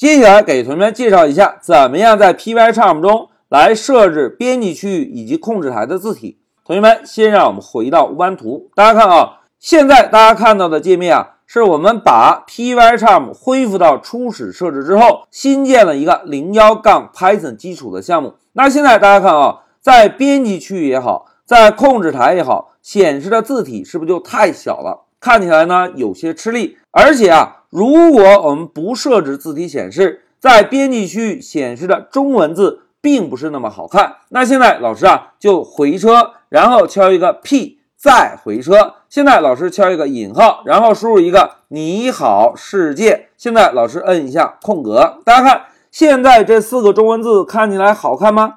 接下来给同学们介绍一下，怎么样在 Pycharm 中来设置编辑区域以及控制台的字体。同学们，先让我们回到弯图，大家看啊，现在大家看到的界面啊，是我们把 Pycharm 恢复到初始设置之后，新建了一个零幺杠 Python 基础的项目。那现在大家看啊，在编辑区域也好，在控制台也好，显示的字体是不是就太小了？看起来呢有些吃力。而且啊，如果我们不设置字体显示，在编辑区域显示的中文字并不是那么好看。那现在老师啊就回车。然后敲一个 P，再回车。现在老师敲一个引号，然后输入一个“你好世界”。现在老师摁一下空格，大家看，现在这四个中文字看起来好看吗？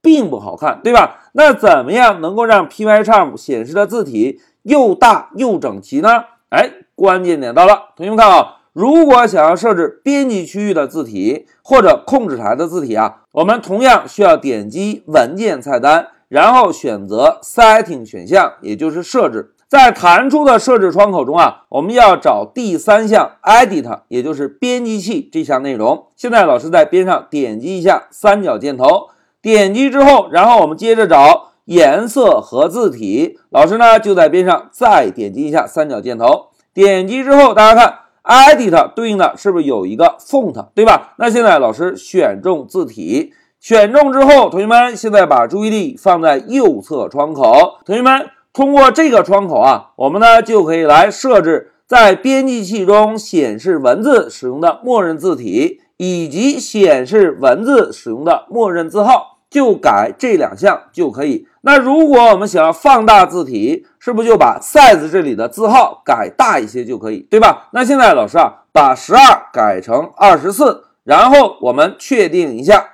并不好看，对吧？那怎么样能够让 Pycharm 显示的字体又大又整齐呢？哎，关键点到了，同学们看啊，如果想要设置编辑区域的字体或者控制台的字体啊，我们同样需要点击文件菜单。然后选择 Setting 选项，也就是设置，在弹出的设置窗口中啊，我们要找第三项 Edit，也就是编辑器这项内容。现在老师在边上点击一下三角箭头，点击之后，然后我们接着找颜色和字体。老师呢就在边上再点击一下三角箭头，点击之后，大家看 Edit 对应的是不是有一个 Font，对吧？那现在老师选中字体。选中之后，同学们现在把注意力放在右侧窗口。同学们通过这个窗口啊，我们呢就可以来设置在编辑器中显示文字使用的默认字体，以及显示文字使用的默认字号，就改这两项就可以。那如果我们想要放大字体，是不是就把 size 这里的字号改大一些就可以，对吧？那现在老师啊，把十二改成二十四，然后我们确定一下。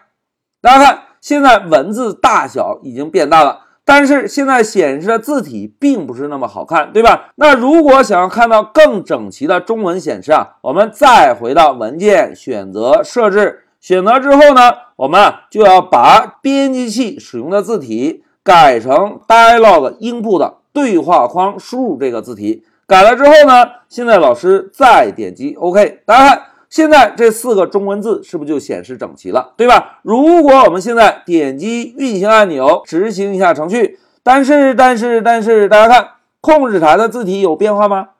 大家看，现在文字大小已经变大了，但是现在显示的字体并不是那么好看，对吧？那如果想要看到更整齐的中文显示啊，我们再回到文件，选择设置，选择之后呢，我们就要把编辑器使用的字体改成 Dialog Input 对话框输入这个字体。改了之后呢，现在老师再点击 OK，大家看。现在这四个中文字是不是就显示整齐了，对吧？如果我们现在点击运行按钮，执行一下程序，但是但是但是，大家看控制台的字体有变化吗？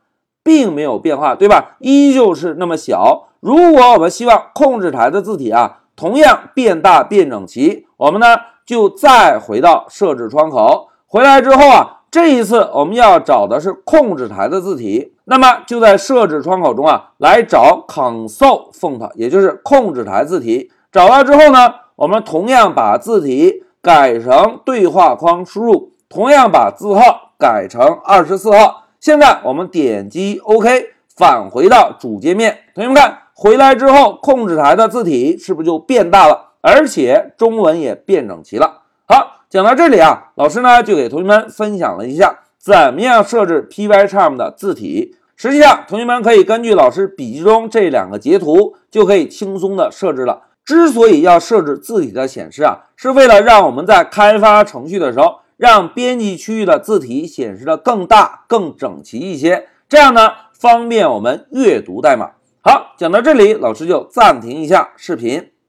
并没有变化，对吧？依旧是那么小。如果我们希望控制台的字体啊同样变大变整齐，我们呢就再回到设置窗口，回来之后啊。这一次我们要找的是控制台的字体，那么就在设置窗口中啊，来找 Console Font，也就是控制台字体。找到之后呢，我们同样把字体改成对话框输入，同样把字号改成二十四号。现在我们点击 OK，返回到主界面。同学们看，回来之后，控制台的字体是不是就变大了，而且中文也变整齐了？好。讲到这里啊，老师呢就给同学们分享了一下怎么样设置 Pycharm 的字体。实际上，同学们可以根据老师笔记中这两个截图，就可以轻松的设置了。之所以要设置字体的显示啊，是为了让我们在开发程序的时候，让编辑区域的字体显示的更大、更整齐一些，这样呢方便我们阅读代码。好，讲到这里，老师就暂停一下视频。